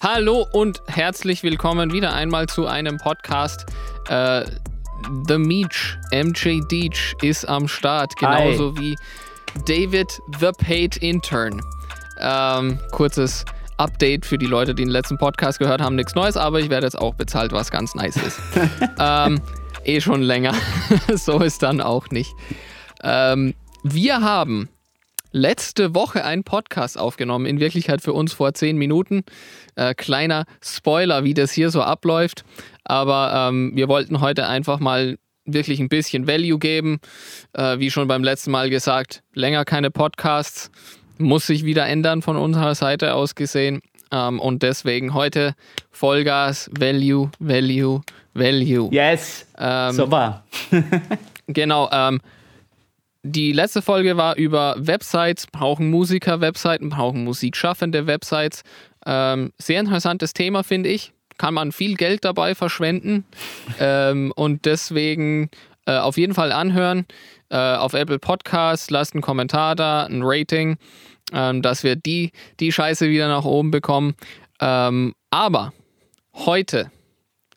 Hallo und herzlich willkommen wieder einmal zu einem Podcast. Äh, The Meech, MJ Deech ist am Start, genauso Hi. wie David the Paid Intern. Ähm, kurzes Update für die Leute, die den letzten Podcast gehört haben, nichts Neues, aber ich werde jetzt auch bezahlt, was ganz nice ist. ähm, eh schon länger. so ist dann auch nicht. Ähm, wir haben letzte Woche einen Podcast aufgenommen, in Wirklichkeit für uns vor zehn Minuten. Äh, kleiner Spoiler, wie das hier so abläuft. Aber ähm, wir wollten heute einfach mal wirklich ein bisschen Value geben. Äh, wie schon beim letzten Mal gesagt, länger keine Podcasts. Muss sich wieder ändern von unserer Seite aus gesehen. Ähm, und deswegen heute Vollgas, Value, Value, Value. Yes. Ähm, Super. genau. Ähm, die letzte Folge war über Websites, brauchen Musiker Webseiten, brauchen Musikschaffende Websites. Ähm, sehr interessantes Thema, finde ich. Kann man viel Geld dabei verschwenden. ähm, und deswegen äh, auf jeden Fall anhören. Äh, auf Apple Podcasts, lasst einen Kommentar da, ein Rating, ähm, dass wir die, die Scheiße wieder nach oben bekommen. Ähm, aber heute,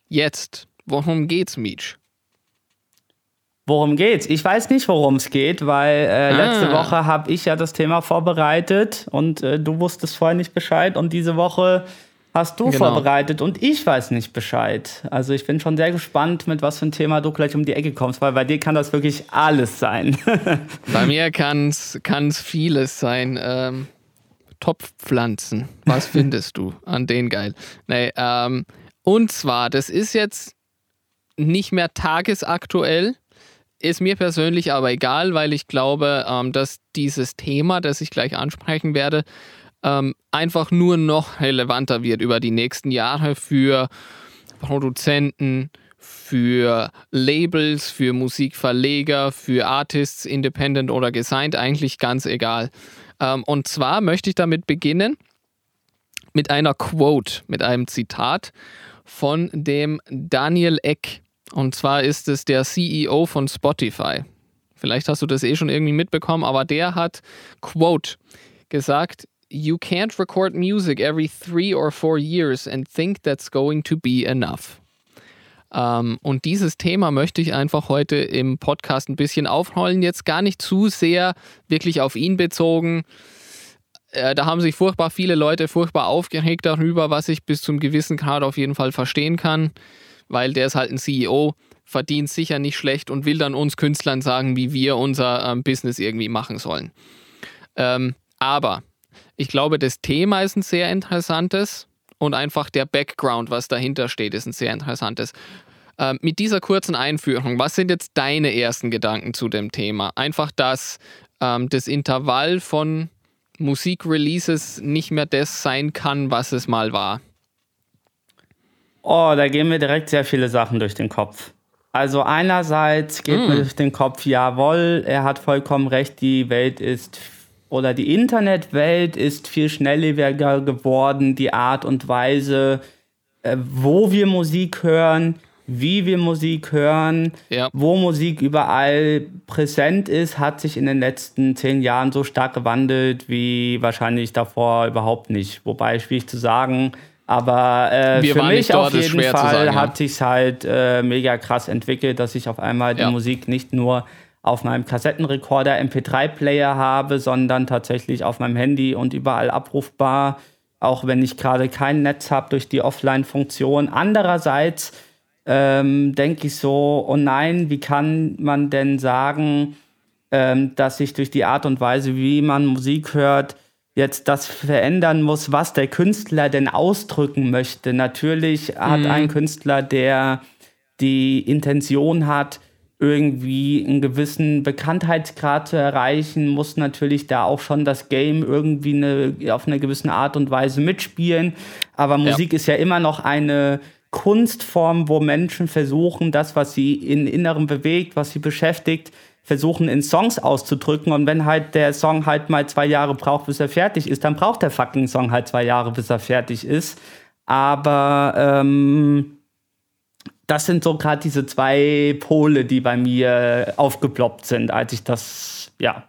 jetzt, worum geht's, Meech? Worum geht's? Ich weiß nicht, worum es geht, weil äh, letzte ah. Woche habe ich ja das Thema vorbereitet und äh, du wusstest vorher nicht Bescheid und diese Woche hast du genau. vorbereitet und ich weiß nicht Bescheid. Also ich bin schon sehr gespannt, mit was für ein Thema du gleich um die Ecke kommst, weil bei dir kann das wirklich alles sein. bei mir kann es vieles sein. Ähm, Topfpflanzen, was findest du an denen geil? Nee, ähm, und zwar, das ist jetzt nicht mehr tagesaktuell, ist mir persönlich aber egal, weil ich glaube, ähm, dass dieses Thema, das ich gleich ansprechen werde, ähm, einfach nur noch relevanter wird über die nächsten Jahre für Produzenten, für Labels, für Musikverleger, für Artists, Independent oder Gesigned, eigentlich ganz egal. Ähm, und zwar möchte ich damit beginnen mit einer Quote, mit einem Zitat von dem Daniel Eck. Und zwar ist es der CEO von Spotify. Vielleicht hast du das eh schon irgendwie mitbekommen, aber der hat, quote, gesagt, You can't record music every three or four years and think that's going to be enough. Ähm, und dieses Thema möchte ich einfach heute im Podcast ein bisschen aufrollen. Jetzt gar nicht zu sehr wirklich auf ihn bezogen. Äh, da haben sich furchtbar viele Leute furchtbar aufgeregt darüber, was ich bis zum gewissen Grad auf jeden Fall verstehen kann weil der ist halt ein CEO, verdient sicher nicht schlecht und will dann uns Künstlern sagen, wie wir unser ähm, Business irgendwie machen sollen. Ähm, aber ich glaube, das Thema ist ein sehr interessantes und einfach der Background, was dahinter steht, ist ein sehr interessantes. Ähm, mit dieser kurzen Einführung, was sind jetzt deine ersten Gedanken zu dem Thema? Einfach, dass ähm, das Intervall von Musikreleases nicht mehr das sein kann, was es mal war. Oh, da gehen mir direkt sehr viele Sachen durch den Kopf. Also einerseits geht mm. mir durch den Kopf, jawohl, er hat vollkommen recht, die Welt ist oder die Internetwelt ist viel schnelllebiger geworden, die Art und Weise, äh, wo wir Musik hören, wie wir Musik hören, ja. wo Musik überall präsent ist, hat sich in den letzten zehn Jahren so stark gewandelt wie wahrscheinlich davor überhaupt nicht. Wobei schwierig zu sagen, aber äh, für mich auf jeden Fall sagen, hat ja. sich halt äh, mega krass entwickelt, dass ich auf einmal die Musik nicht nur auf meinem Kassettenrekorder MP3-Player habe, sondern tatsächlich auf meinem Handy und überall abrufbar, auch wenn ich gerade kein Netz habe durch die Offline-Funktion. Andererseits ähm, denke ich so, oh nein, wie kann man denn sagen, ähm, dass sich durch die Art und Weise, wie man Musik hört, jetzt das verändern muss, was der Künstler denn ausdrücken möchte. Natürlich hat mhm. ein Künstler, der die Intention hat, irgendwie einen gewissen Bekanntheitsgrad zu erreichen, muss natürlich da auch schon das Game irgendwie eine, auf eine gewisse Art und Weise mitspielen. Aber Musik ja. ist ja immer noch eine Kunstform, wo Menschen versuchen, das, was sie in Innerem bewegt, was sie beschäftigt, versuchen in Songs auszudrücken und wenn halt der Song halt mal zwei Jahre braucht, bis er fertig ist, dann braucht der fucking Song halt zwei Jahre, bis er fertig ist. Aber ähm, das sind so gerade diese zwei Pole, die bei mir aufgeploppt sind, als ich das, ja,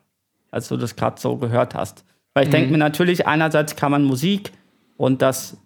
als du das gerade so gehört hast. Weil ich mhm. denke mir natürlich, einerseits kann man Musik und das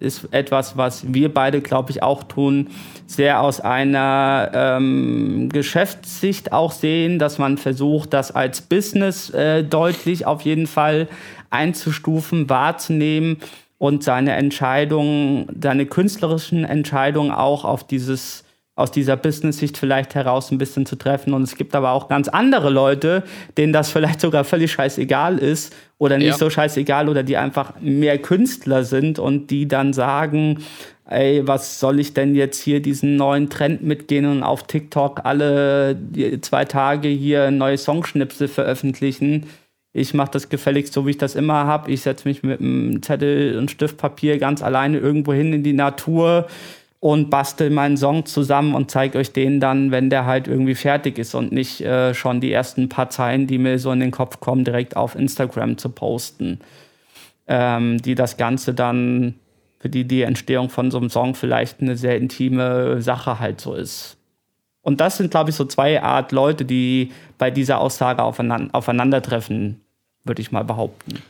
ist etwas, was wir beide, glaube ich, auch tun, sehr aus einer ähm, Geschäftssicht auch sehen, dass man versucht, das als Business äh, deutlich auf jeden Fall einzustufen, wahrzunehmen und seine Entscheidungen, seine künstlerischen Entscheidungen auch auf dieses aus dieser Business-Sicht vielleicht heraus ein bisschen zu treffen. Und es gibt aber auch ganz andere Leute, denen das vielleicht sogar völlig scheißegal ist oder nicht ja. so scheißegal oder die einfach mehr Künstler sind und die dann sagen, ey, was soll ich denn jetzt hier diesen neuen Trend mitgehen und auf TikTok alle zwei Tage hier neue Songschnipsel veröffentlichen? Ich mache das gefälligst so, wie ich das immer habe. Ich setze mich mit einem Zettel und Stiftpapier ganz alleine irgendwo hin in die Natur und bastel meinen Song zusammen und zeige euch den dann, wenn der halt irgendwie fertig ist und nicht äh, schon die ersten paar Zeilen, die mir so in den Kopf kommen, direkt auf Instagram zu posten. Ähm, die das Ganze dann, für die die Entstehung von so einem Song vielleicht eine sehr intime Sache halt so ist. Und das sind, glaube ich, so zwei Art Leute, die bei dieser Aussage aufeinander, aufeinandertreffen, würde ich mal behaupten.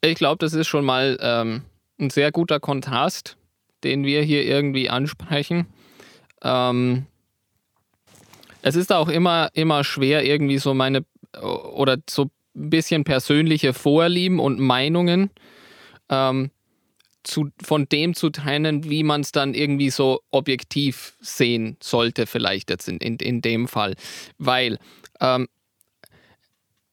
Ich glaube, das ist schon mal ähm, ein sehr guter Kontrast den wir hier irgendwie ansprechen. Ähm, es ist auch immer, immer schwer, irgendwie so meine oder so ein bisschen persönliche Vorlieben und Meinungen ähm, zu, von dem zu trennen, wie man es dann irgendwie so objektiv sehen sollte, vielleicht jetzt in, in, in dem Fall. Weil ähm,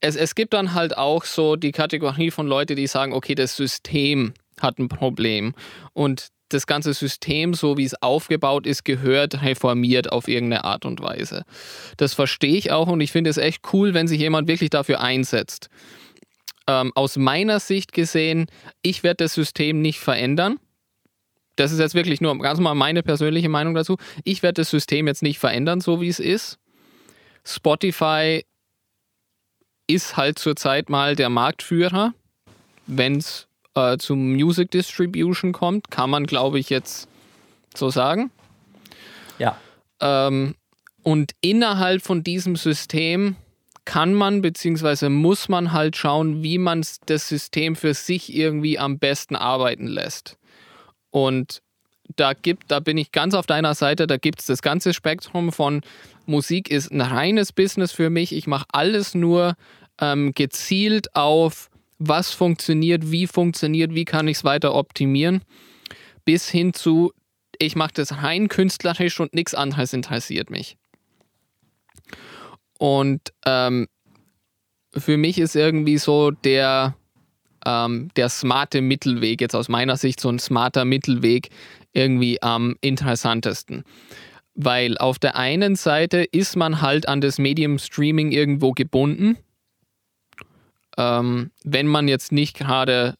es, es gibt dann halt auch so die Kategorie von Leuten, die sagen, okay, das System hat ein Problem. Und das ganze System, so wie es aufgebaut ist, gehört reformiert auf irgendeine Art und Weise. Das verstehe ich auch und ich finde es echt cool, wenn sich jemand wirklich dafür einsetzt. Ähm, aus meiner Sicht gesehen, ich werde das System nicht verändern. Das ist jetzt wirklich nur ganz mal meine persönliche Meinung dazu. Ich werde das System jetzt nicht verändern, so wie es ist. Spotify ist halt zurzeit mal der Marktführer, wenn es äh, zum Music Distribution kommt, kann man, glaube ich, jetzt so sagen. Ja. Ähm, und innerhalb von diesem System kann man bzw. muss man halt schauen, wie man das System für sich irgendwie am besten arbeiten lässt. Und da gibt, da bin ich ganz auf deiner Seite, da gibt es das ganze Spektrum von Musik ist ein reines Business für mich. Ich mache alles nur ähm, gezielt auf was funktioniert, wie funktioniert, wie kann ich es weiter optimieren, bis hin zu, ich mache das rein künstlerisch und nichts anderes interessiert mich. Und ähm, für mich ist irgendwie so der, ähm, der smarte Mittelweg, jetzt aus meiner Sicht so ein smarter Mittelweg, irgendwie am interessantesten. Weil auf der einen Seite ist man halt an das Medium Streaming irgendwo gebunden ähm, wenn man jetzt nicht gerade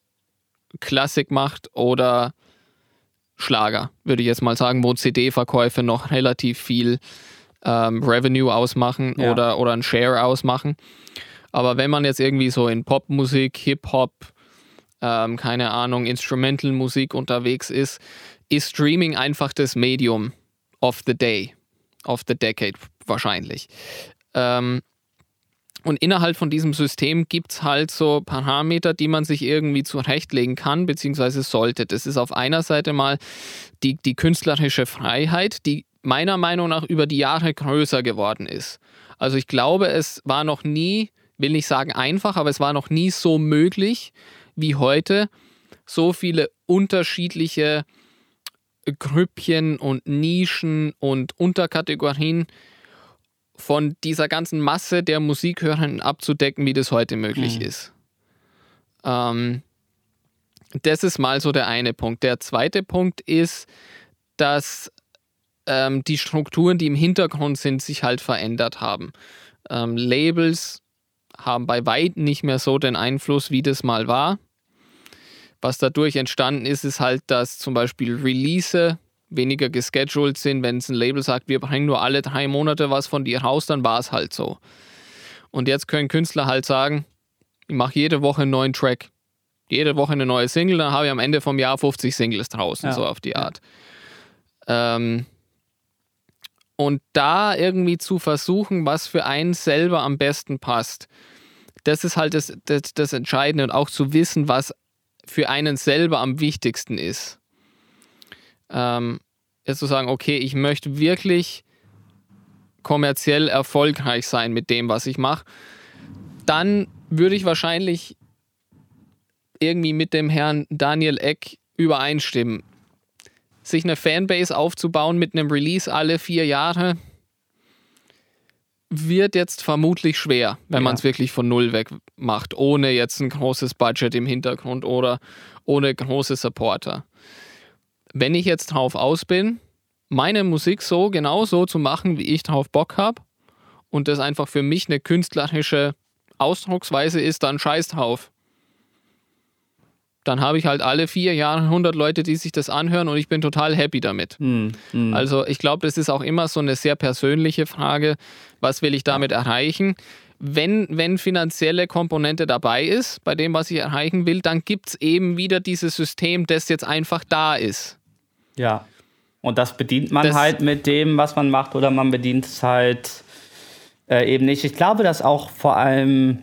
Klassik macht oder Schlager, würde ich jetzt mal sagen, wo CD-Verkäufe noch relativ viel ähm, Revenue ausmachen ja. oder, oder ein Share ausmachen. Aber wenn man jetzt irgendwie so in Popmusik, Hip-Hop, ähm, keine Ahnung, Instrumental-Musik unterwegs ist, ist Streaming einfach das Medium of the day, of the decade wahrscheinlich. Ähm, und innerhalb von diesem System gibt es halt so Parameter, die man sich irgendwie zurechtlegen kann, beziehungsweise sollte. Das ist auf einer Seite mal die, die künstlerische Freiheit, die meiner Meinung nach über die Jahre größer geworden ist. Also ich glaube, es war noch nie, will nicht sagen einfach, aber es war noch nie so möglich wie heute, so viele unterschiedliche Grüppchen und Nischen und Unterkategorien von dieser ganzen Masse der Musikhörern abzudecken, wie das heute möglich mhm. ist. Ähm, das ist mal so der eine Punkt. Der zweite Punkt ist, dass ähm, die Strukturen, die im Hintergrund sind, sich halt verändert haben. Ähm, Labels haben bei weitem nicht mehr so den Einfluss, wie das mal war. Was dadurch entstanden ist, ist halt, dass zum Beispiel Release weniger gescheduled sind. Wenn es ein Label sagt, wir bringen nur alle drei Monate was von dir raus, dann war es halt so. Und jetzt können Künstler halt sagen, ich mache jede Woche einen neuen Track, jede Woche eine neue Single, dann habe ich am Ende vom Jahr 50 Singles draußen, ja. so auf die Art. Ähm, und da irgendwie zu versuchen, was für einen selber am besten passt, das ist halt das, das, das Entscheidende und auch zu wissen, was für einen selber am wichtigsten ist. Ähm, ist zu sagen, okay, ich möchte wirklich kommerziell erfolgreich sein mit dem, was ich mache, dann würde ich wahrscheinlich irgendwie mit dem Herrn Daniel Eck übereinstimmen. Sich eine Fanbase aufzubauen mit einem Release alle vier Jahre wird jetzt vermutlich schwer, wenn ja. man es wirklich von Null weg macht, ohne jetzt ein großes Budget im Hintergrund oder ohne große Supporter. Wenn ich jetzt drauf aus bin, meine Musik so genau so zu machen, wie ich drauf Bock habe und das einfach für mich eine künstlerische Ausdrucksweise ist, dann scheiß drauf. Dann habe ich halt alle vier Jahre 100 Leute, die sich das anhören und ich bin total happy damit. Mm, mm. Also ich glaube, das ist auch immer so eine sehr persönliche Frage, was will ich damit erreichen? Wenn, wenn finanzielle Komponente dabei ist, bei dem, was ich erreichen will, dann gibt es eben wieder dieses System, das jetzt einfach da ist. Ja. Und das bedient man das, halt mit dem, was man macht, oder man bedient es halt äh, eben nicht. Ich glaube, dass auch vor allem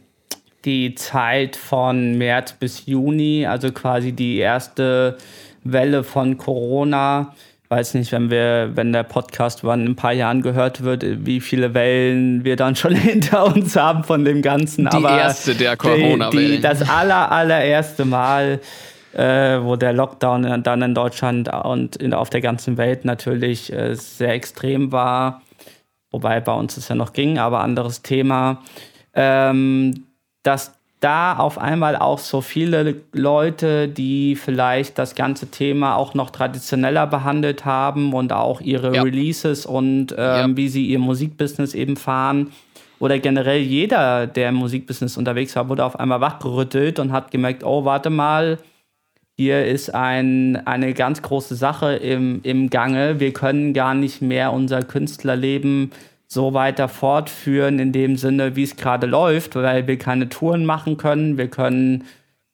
die Zeit von März bis Juni, also quasi die erste Welle von Corona, weiß nicht, wenn wir, wenn der Podcast wann in ein paar Jahren gehört wird, wie viele Wellen wir dann schon hinter uns haben von dem Ganzen. Die Aber erste der Corona-Wellen. Das aller, allererste Mal, äh, wo der Lockdown dann in Deutschland und in, auf der ganzen Welt natürlich äh, sehr extrem war. Wobei bei uns es ja noch ging, aber anderes Thema. Ähm, dass da auf einmal auch so viele Leute, die vielleicht das ganze Thema auch noch traditioneller behandelt haben und auch ihre ja. Releases und ähm, ja. wie sie ihr Musikbusiness eben fahren, oder generell jeder, der im Musikbusiness unterwegs war, wurde auf einmal wachgerüttelt und hat gemerkt, oh, warte mal, hier ist ein, eine ganz große Sache im, im Gange. Wir können gar nicht mehr unser Künstlerleben so weiter fortführen in dem Sinne, wie es gerade läuft, weil wir keine Touren machen können. Wir können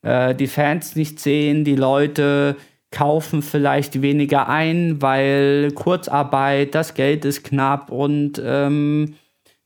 äh, die Fans nicht sehen, die Leute kaufen vielleicht weniger ein, weil Kurzarbeit, das Geld ist knapp und ähm,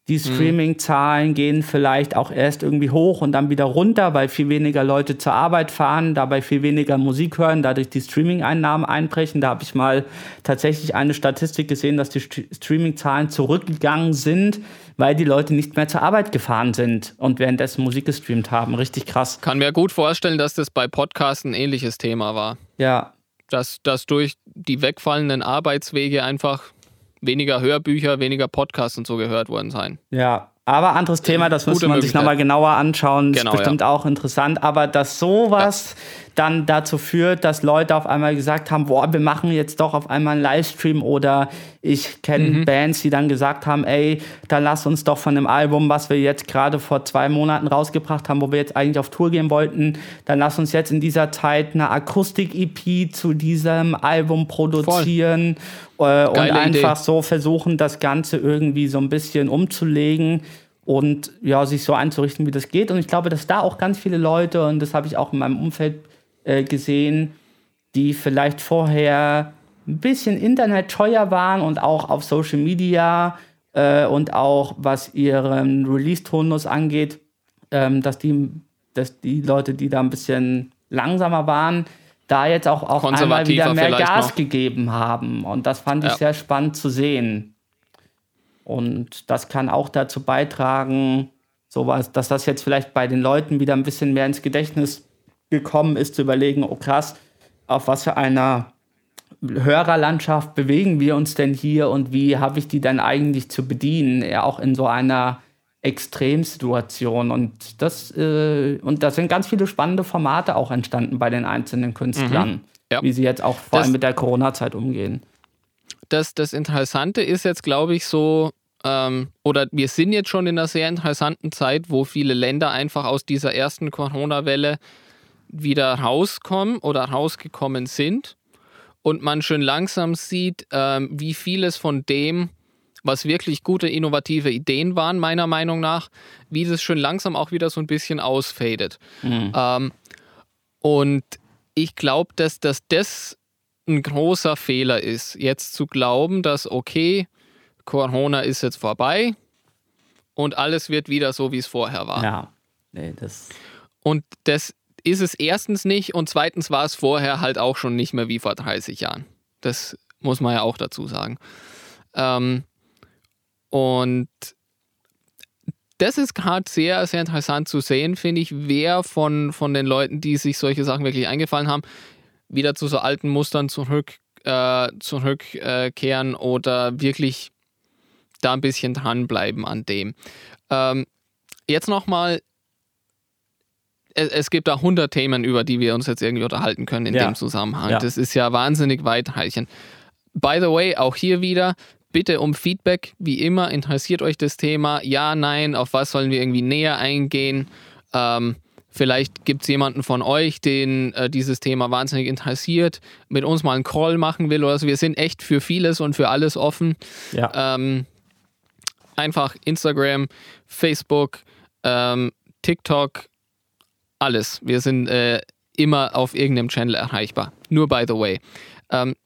die mhm. Streaming-Zahlen gehen vielleicht auch erst irgendwie hoch und dann wieder runter, weil viel weniger Leute zur Arbeit fahren, dabei viel weniger Musik hören, dadurch die Streaming-Einnahmen einbrechen. Da habe ich mal tatsächlich eine Statistik gesehen, dass die Streaming-Zahlen zurückgegangen sind, weil die Leute nicht mehr zur Arbeit gefahren sind und währenddessen Musik gestreamt haben. Richtig krass. Kann mir gut vorstellen, dass das bei Podcasts ein ähnliches Thema war. Ja. Dass, dass durch die wegfallenden Arbeitswege einfach weniger Hörbücher, weniger Podcasts und so gehört worden sein. Ja, aber anderes Thema, das müsste man sich nochmal genauer anschauen. Genau, ist bestimmt ja. auch interessant. Aber dass sowas ja dann dazu führt, dass Leute auf einmal gesagt haben, boah, wir machen jetzt doch auf einmal einen Livestream oder ich kenne mhm. Bands, die dann gesagt haben, ey, dann lass uns doch von dem Album, was wir jetzt gerade vor zwei Monaten rausgebracht haben, wo wir jetzt eigentlich auf Tour gehen wollten, dann lass uns jetzt in dieser Zeit eine Akustik-EP zu diesem Album produzieren äh, und einfach Idee. so versuchen, das Ganze irgendwie so ein bisschen umzulegen und ja, sich so einzurichten, wie das geht. Und ich glaube, dass da auch ganz viele Leute, und das habe ich auch in meinem Umfeld äh, gesehen, die vielleicht vorher ein bisschen internetscheuer waren und auch auf Social Media äh, und auch was ihren Release-Tonus angeht, ähm, dass, die, dass die Leute, die da ein bisschen langsamer waren, da jetzt auch, auch einmal wieder mehr Gas noch. gegeben haben. Und das fand ich ja. sehr spannend zu sehen. Und das kann auch dazu beitragen, sowas, dass das jetzt vielleicht bei den Leuten wieder ein bisschen mehr ins Gedächtnis gekommen ist, zu überlegen, oh krass, auf was für einer Hörerlandschaft bewegen wir uns denn hier und wie habe ich die dann eigentlich zu bedienen, ja, auch in so einer Extremsituation. Und das, äh, und da sind ganz viele spannende Formate auch entstanden bei den einzelnen Künstlern, mhm. ja. wie sie jetzt auch vor das, allem mit der Corona-Zeit umgehen. Das, das Interessante ist jetzt, glaube ich, so, ähm, oder wir sind jetzt schon in einer sehr interessanten Zeit, wo viele Länder einfach aus dieser ersten Corona-Welle wieder rauskommen oder rausgekommen sind und man schön langsam sieht, ähm, wie vieles von dem, was wirklich gute, innovative Ideen waren, meiner Meinung nach, wie das schön langsam auch wieder so ein bisschen ausfadet. Mhm. Ähm, und ich glaube, dass, dass das ein großer Fehler ist, jetzt zu glauben, dass, okay, Corona ist jetzt vorbei und alles wird wieder so, wie es vorher war. Ja, nee, das. Und das ist es erstens nicht und zweitens war es vorher halt auch schon nicht mehr wie vor 30 Jahren. Das muss man ja auch dazu sagen. Ähm, und das ist gerade sehr, sehr interessant zu sehen, finde ich, wer von, von den Leuten, die sich solche Sachen wirklich eingefallen haben, wieder zu so alten Mustern zurück, äh, zurückkehren äh, oder wirklich da ein bisschen dranbleiben an dem. Ähm, jetzt nochmal, es, es gibt da 100 Themen, über die wir uns jetzt irgendwie unterhalten können in ja. dem Zusammenhang. Ja. Das ist ja wahnsinnig weitreichend. By the way, auch hier wieder, bitte um Feedback. Wie immer, interessiert euch das Thema? Ja, nein, auf was sollen wir irgendwie näher eingehen? Ähm, vielleicht gibt es jemanden von euch, den äh, dieses Thema wahnsinnig interessiert, mit uns mal einen Call machen will oder so. Wir sind echt für vieles und für alles offen. Ja. Ähm, einfach Instagram, Facebook, ähm, TikTok, alles. Wir sind äh, immer auf irgendeinem Channel erreichbar. Nur by the way. Ähm,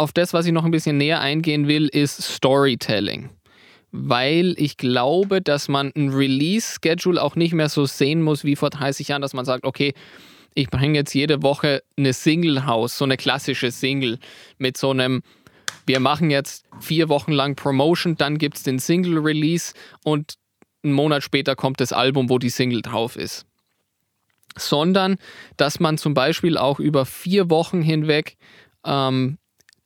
auf das, was ich noch ein bisschen näher eingehen will, ist Storytelling. Weil ich glaube, dass man ein Release-Schedule auch nicht mehr so sehen muss wie vor 30 Jahren, dass man sagt, okay, ich bringe jetzt jede Woche eine Single raus, so eine klassische Single mit so einem, wir machen jetzt vier Wochen lang Promotion, dann gibt es den Single-Release und einen Monat später kommt das Album, wo die Single drauf ist. Sondern, dass man zum Beispiel auch über vier Wochen hinweg ähm,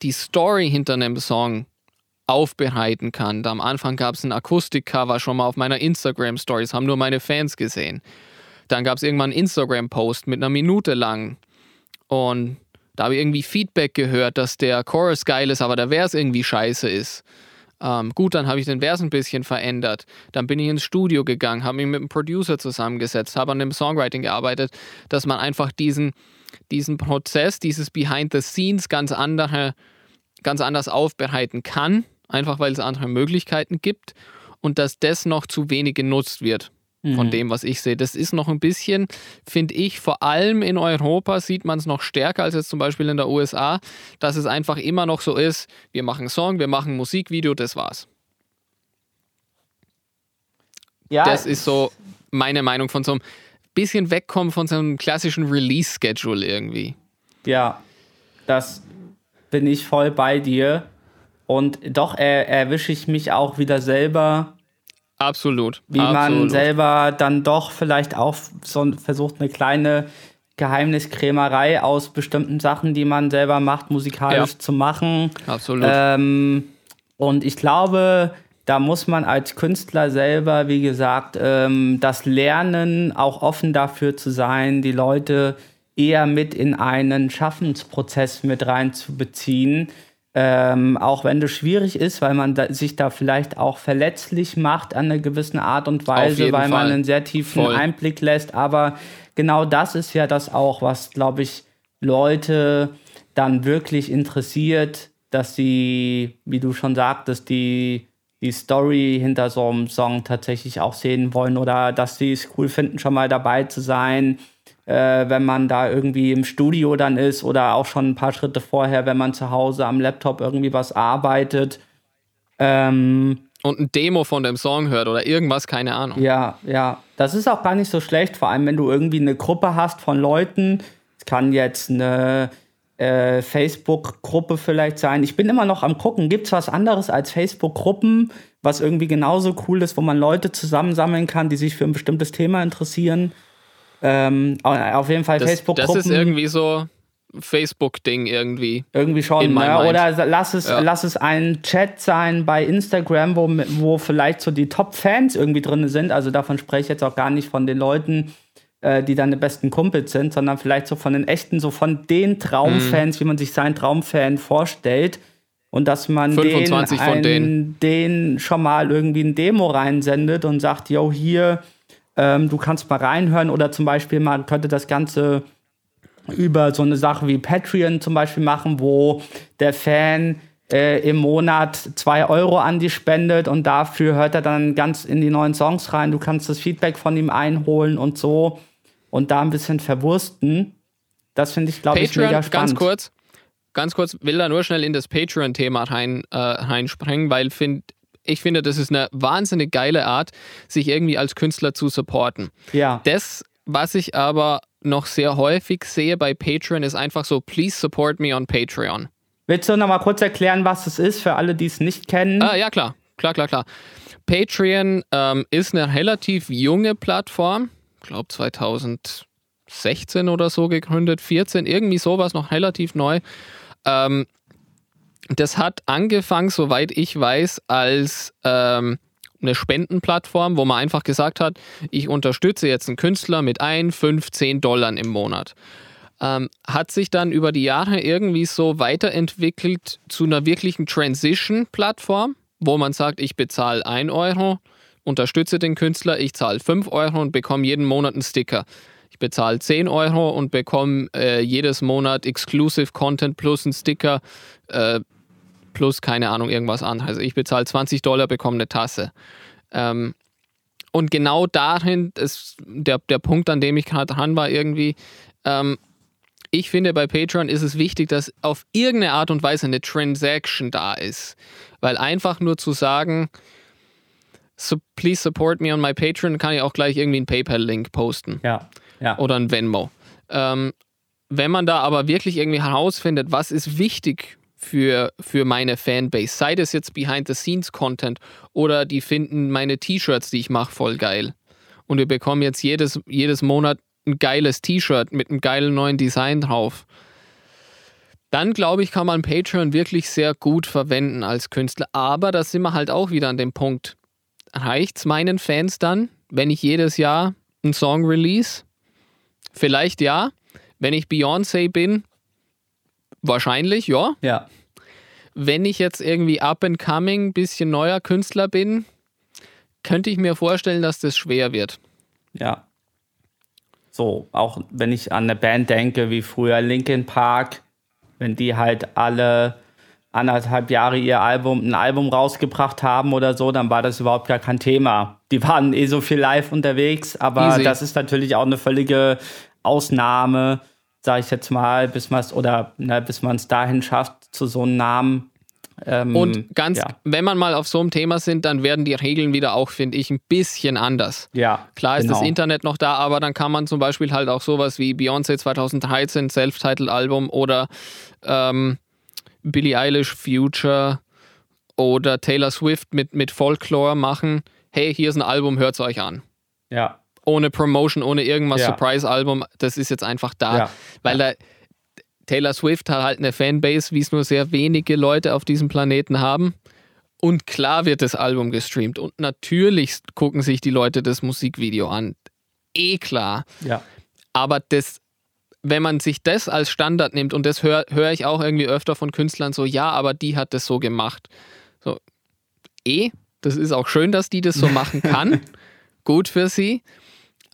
die Story hinter einem Song aufbereiten kann. Am Anfang gab es ein Akustikcover schon mal auf meiner Instagram-Story, das haben nur meine Fans gesehen. Dann gab es irgendwann einen Instagram-Post mit einer Minute lang. Und da habe ich irgendwie Feedback gehört, dass der Chorus geil ist, aber der Vers irgendwie scheiße ist. Ähm, gut, dann habe ich den Vers ein bisschen verändert. Dann bin ich ins Studio gegangen, habe mich mit einem Producer zusammengesetzt, habe an dem Songwriting gearbeitet, dass man einfach diesen, diesen Prozess, dieses Behind the Scenes ganz andere ganz anders aufbereiten kann, einfach weil es andere Möglichkeiten gibt und dass das noch zu wenig genutzt wird von mhm. dem, was ich sehe. Das ist noch ein bisschen, finde ich, vor allem in Europa sieht man es noch stärker als jetzt zum Beispiel in der USA, dass es einfach immer noch so ist, wir machen Song, wir machen Musikvideo, das war's. Ja. Das ist so meine Meinung von so einem bisschen wegkommen von so einem klassischen Release-Schedule irgendwie. Ja, das bin ich voll bei dir. Und doch er, erwische ich mich auch wieder selber. Absolut. Wie Absolut. man selber dann doch vielleicht auch so versucht, eine kleine Geheimniskrämerei aus bestimmten Sachen, die man selber macht, musikalisch ja. zu machen. Absolut. Ähm, und ich glaube, da muss man als Künstler selber, wie gesagt, ähm, das lernen, auch offen dafür zu sein, die Leute eher mit in einen Schaffensprozess mit reinzubeziehen. Ähm, auch wenn das schwierig ist, weil man da, sich da vielleicht auch verletzlich macht an einer gewissen Art und Weise, weil Fall. man einen sehr tiefen Voll. Einblick lässt. Aber genau das ist ja das auch, was, glaube ich, Leute dann wirklich interessiert, dass sie, wie du schon sagtest, die, die Story hinter so einem Song tatsächlich auch sehen wollen oder dass sie es cool finden, schon mal dabei zu sein äh, wenn man da irgendwie im Studio dann ist oder auch schon ein paar Schritte vorher, wenn man zu Hause am Laptop irgendwie was arbeitet. Ähm, und ein Demo von dem Song hört oder irgendwas, keine Ahnung. Ja, ja. Das ist auch gar nicht so schlecht, vor allem wenn du irgendwie eine Gruppe hast von Leuten. Es kann jetzt eine äh, Facebook-Gruppe vielleicht sein. Ich bin immer noch am gucken, gibt es was anderes als Facebook-Gruppen, was irgendwie genauso cool ist, wo man Leute zusammensammeln kann, die sich für ein bestimmtes Thema interessieren? Ähm, auf jeden Fall Facebook-Gruppen. Das ist irgendwie so Facebook-Ding irgendwie. Irgendwie schon. Ne? Oder lass es, ja. lass es ein Chat sein bei Instagram, wo, wo vielleicht so die Top-Fans irgendwie drin sind. Also davon spreche ich jetzt auch gar nicht von den Leuten, äh, die deine besten Kumpels sind, sondern vielleicht so von den echten, so von den Traumfans, mhm. wie man sich seinen Traumfan vorstellt. Und dass man den, einen, den schon mal irgendwie ein Demo reinsendet und sagt, yo, hier ähm, du kannst mal reinhören oder zum Beispiel man könnte das Ganze über so eine Sache wie Patreon zum Beispiel machen, wo der Fan äh, im Monat zwei Euro an die spendet und dafür hört er dann ganz in die neuen Songs rein. Du kannst das Feedback von ihm einholen und so und da ein bisschen verwursten. Das finde ich, glaube ich, mega spannend. Ganz kurz, ganz kurz, will da nur schnell in das Patreon-Thema rein, äh, reinspringen, weil find, ich finde, das ist eine wahnsinnig geile Art, sich irgendwie als Künstler zu supporten. Ja. Das, was ich aber noch sehr häufig sehe bei Patreon, ist einfach so, please support me on Patreon. Willst du noch mal kurz erklären, was es ist für alle, die es nicht kennen? Ah, ja, klar. Klar, klar, klar. Patreon ähm, ist eine relativ junge Plattform. Ich glaube 2016 oder so gegründet, 14, irgendwie sowas, noch relativ neu. Ähm, das hat angefangen, soweit ich weiß, als ähm, eine Spendenplattform, wo man einfach gesagt hat, ich unterstütze jetzt einen Künstler mit 1, 5, 10 Dollar im Monat. Ähm, hat sich dann über die Jahre irgendwie so weiterentwickelt zu einer wirklichen Transition-Plattform, wo man sagt, ich bezahle 1 Euro, unterstütze den Künstler, ich zahle 5 Euro und bekomme jeden Monat einen Sticker. Ich bezahle 10 Euro und bekomme äh, jedes Monat Exclusive Content plus einen Sticker äh, plus keine Ahnung irgendwas anderes. Also ich bezahle 20 Dollar, bekomme eine Tasse. Ähm, und genau dahin ist der, der Punkt, an dem ich gerade dran war, irgendwie, ähm, ich finde, bei Patreon ist es wichtig, dass auf irgendeine Art und Weise eine Transaction da ist. Weil einfach nur zu sagen, so please support me on my Patreon, kann ich auch gleich irgendwie einen PayPal-Link posten. Ja, ja. Oder ein Venmo. Ähm, wenn man da aber wirklich irgendwie herausfindet, was ist wichtig für, für meine Fanbase, sei das jetzt Behind-the-Scenes-Content oder die finden meine T-Shirts, die ich mache, voll geil. Und wir bekommen jetzt jedes, jedes Monat ein geiles T-Shirt mit einem geilen neuen Design drauf. Dann glaube ich, kann man Patreon wirklich sehr gut verwenden als Künstler. Aber da sind wir halt auch wieder an dem Punkt. Reicht es meinen Fans dann, wenn ich jedes Jahr einen Song release? Vielleicht ja. Wenn ich Beyoncé bin, wahrscheinlich, ja. Ja. Wenn ich jetzt irgendwie up and coming, bisschen neuer Künstler bin, könnte ich mir vorstellen, dass das schwer wird. Ja. So, auch wenn ich an eine Band denke, wie früher Linkin Park, wenn die halt alle anderthalb Jahre ihr Album, ein Album rausgebracht haben oder so, dann war das überhaupt gar kein Thema. Die waren eh so viel live unterwegs, aber Easy. das ist natürlich auch eine völlige Ausnahme, sage ich jetzt mal, bis man es oder ne, bis man es dahin schafft zu so einem Namen. Ähm, und ganz, ja. wenn man mal auf so einem Thema sind, dann werden die Regeln wieder auch, finde ich, ein bisschen anders. Ja. Klar ist genau. das Internet noch da, aber dann kann man zum Beispiel halt auch sowas wie Beyoncé 2013, Self-Titled-Album oder ähm, Billie Eilish Future oder Taylor Swift mit, mit Folklore machen. Hey, hier ist ein Album, hört es euch an. Ja. Ohne Promotion, ohne irgendwas, ja. Surprise-Album, das ist jetzt einfach da. Ja. Weil da Taylor Swift hat halt eine Fanbase, wie es nur sehr wenige Leute auf diesem Planeten haben. Und klar wird das Album gestreamt. Und natürlich gucken sich die Leute das Musikvideo an. Eh klar. Ja. Aber das, wenn man sich das als Standard nimmt, und das höre hör ich auch irgendwie öfter von Künstlern so, ja, aber die hat das so gemacht. So, eh, das ist auch schön, dass die das so machen kann. Gut für sie.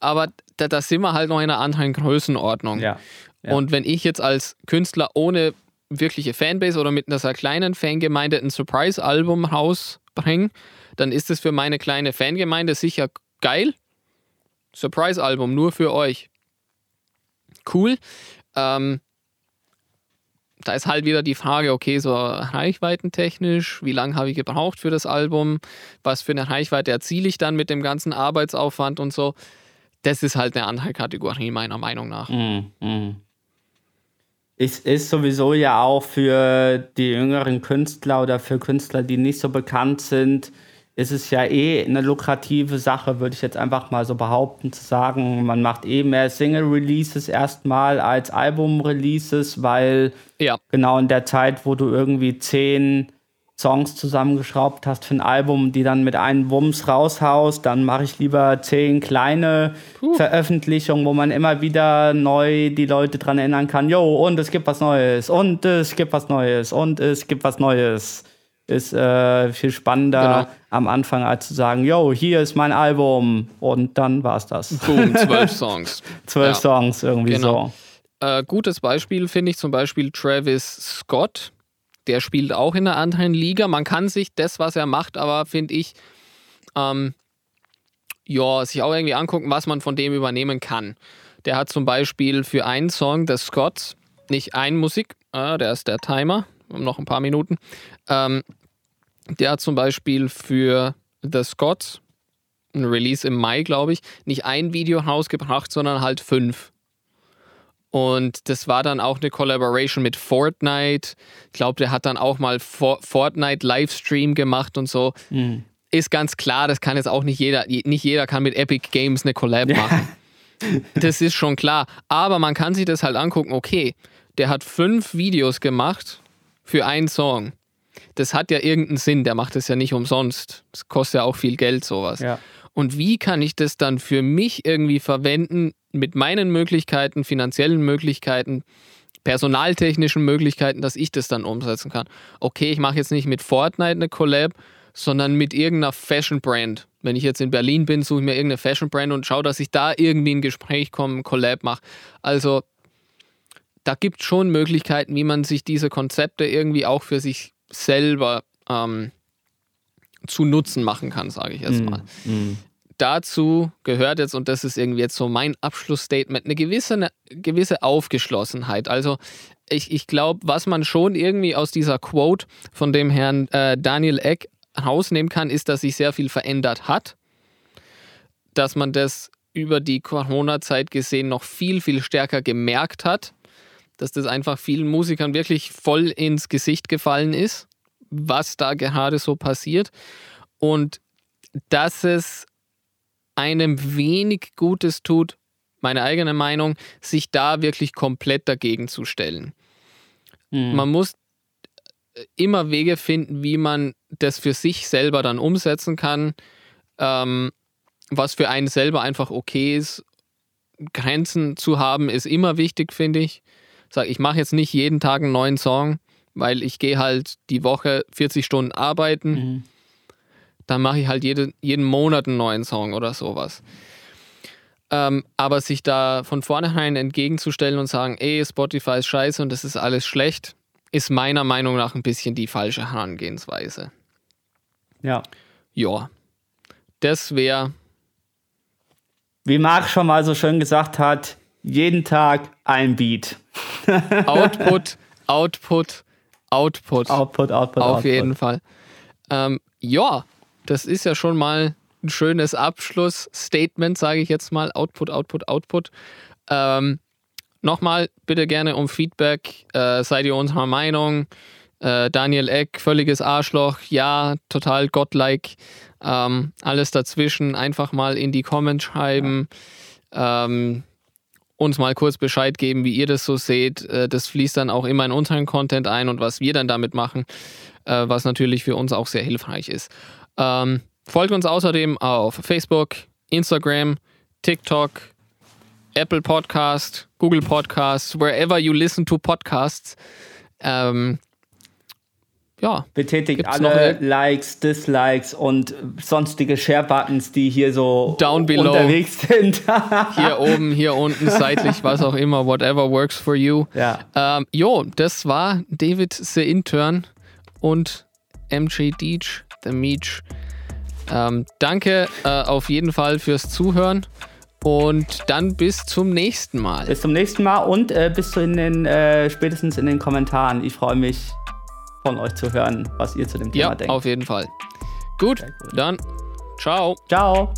Aber da, da sind wir halt noch in einer anderen Größenordnung. Ja. Und wenn ich jetzt als Künstler ohne wirkliche Fanbase oder mit einer kleinen Fangemeinde ein Surprise-Album rausbringe, dann ist es für meine kleine Fangemeinde sicher geil. Surprise-Album nur für euch. Cool. Ähm, da ist halt wieder die Frage, okay, so reichweitentechnisch, wie lange habe ich gebraucht für das Album? Was für eine Reichweite erziele ich dann mit dem ganzen Arbeitsaufwand und so? Das ist halt eine andere Kategorie, meiner Meinung nach. Mm, mm es ist sowieso ja auch für die jüngeren Künstler oder für Künstler, die nicht so bekannt sind, ist es ja eh eine lukrative Sache, würde ich jetzt einfach mal so behaupten, zu sagen, man macht eh mehr Single-Releases erstmal als Album-Releases, weil ja. genau in der Zeit, wo du irgendwie zehn Songs zusammengeschraubt hast für ein Album, die dann mit einem Wumms raushaust, dann mache ich lieber zehn kleine Puh. Veröffentlichungen, wo man immer wieder neu die Leute dran erinnern kann, jo, und es gibt was Neues, und es gibt was Neues, und es gibt was Neues. Ist äh, viel spannender genau. am Anfang, als zu sagen, yo, hier ist mein Album, und dann war es das. Boom, zwölf Songs. zwölf ja. Songs, irgendwie genau. so. Äh, gutes Beispiel finde ich zum Beispiel Travis Scott der spielt auch in einer anderen Liga. Man kann sich das, was er macht, aber finde ich, ähm, ja, sich auch irgendwie angucken, was man von dem übernehmen kann. Der hat zum Beispiel für einen Song des Scots nicht ein Musik, äh, der ist der Timer, noch ein paar Minuten. Ähm, der hat zum Beispiel für The Scots, ein Release im Mai, glaube ich, nicht ein Video rausgebracht, sondern halt fünf. Und das war dann auch eine Collaboration mit Fortnite. Ich glaube, der hat dann auch mal For Fortnite Livestream gemacht und so. Mhm. Ist ganz klar, das kann jetzt auch nicht jeder, nicht jeder kann mit Epic Games eine Collab machen. das ist schon klar. Aber man kann sich das halt angucken, okay, der hat fünf Videos gemacht für einen Song. Das hat ja irgendeinen Sinn, der macht das ja nicht umsonst. Das kostet ja auch viel Geld, sowas. Ja. Und wie kann ich das dann für mich irgendwie verwenden, mit meinen Möglichkeiten, finanziellen Möglichkeiten, personaltechnischen Möglichkeiten, dass ich das dann umsetzen kann? Okay, ich mache jetzt nicht mit Fortnite eine Collab, sondern mit irgendeiner Fashion Brand. Wenn ich jetzt in Berlin bin, suche ich mir irgendeine Fashion Brand und schaue, dass ich da irgendwie ein Gespräch komme, ein Collab mache. Also da gibt es schon Möglichkeiten, wie man sich diese Konzepte irgendwie auch für sich selber ähm, zu Nutzen machen kann, sage ich jetzt mal. Mm, Dazu gehört jetzt, und das ist irgendwie jetzt so mein Abschlussstatement, eine gewisse, eine gewisse Aufgeschlossenheit. Also ich, ich glaube, was man schon irgendwie aus dieser Quote von dem Herrn äh, Daniel Eck rausnehmen kann, ist, dass sich sehr viel verändert hat. Dass man das über die Corona-Zeit gesehen noch viel, viel stärker gemerkt hat. Dass das einfach vielen Musikern wirklich voll ins Gesicht gefallen ist was da gerade so passiert und dass es einem wenig Gutes tut, meine eigene Meinung, sich da wirklich komplett dagegen zu stellen. Mhm. Man muss immer Wege finden, wie man das für sich selber dann umsetzen kann, ähm, was für einen selber einfach okay ist. Grenzen zu haben ist immer wichtig, finde ich. Sag, ich mache jetzt nicht jeden Tag einen neuen Song weil ich gehe halt die Woche 40 Stunden arbeiten. Mhm. Dann mache ich halt jede, jeden Monat einen neuen Song oder sowas. Ähm, aber sich da von vornherein entgegenzustellen und sagen, ey, Spotify ist scheiße und das ist alles schlecht, ist meiner Meinung nach ein bisschen die falsche Herangehensweise. Ja. Ja. Das wäre. Wie Marc schon mal so schön gesagt hat, jeden Tag ein Beat. Output, Output, Output. Output, Output. Auf Output. jeden Fall. Ähm, ja, das ist ja schon mal ein schönes Abschlussstatement, sage ich jetzt mal. Output, Output, Output. Ähm, Nochmal bitte gerne um Feedback. Äh, seid ihr unserer Meinung? Äh, Daniel Eck, völliges Arschloch. Ja, total godlike. Ähm, alles dazwischen einfach mal in die Comments schreiben. Ja. Ähm, uns mal kurz Bescheid geben, wie ihr das so seht. Äh, das fließt dann auch immer in unseren Content ein und was wir dann damit machen, äh, was natürlich für uns auch sehr hilfreich ist. Ähm, folgt uns außerdem auf Facebook, Instagram, TikTok, Apple Podcast, Google Podcasts, wherever you listen to Podcasts. Ähm, ja. Betätigt alle Likes, Dislikes und sonstige Share-Buttons, die hier so Down below. unterwegs sind. hier oben, hier unten, seitlich, was auch immer, whatever works for you. Ja. Ähm, jo, das war David the Intern und MJ Deech, The Meech. Ähm, danke äh, auf jeden Fall fürs Zuhören. Und dann bis zum nächsten Mal. Bis zum nächsten Mal und äh, bis zu in den, äh, spätestens in den Kommentaren. Ich freue mich von euch zu hören, was ihr zu dem Thema ja, denkt. Auf jeden Fall. Gut, dann ciao. Ciao.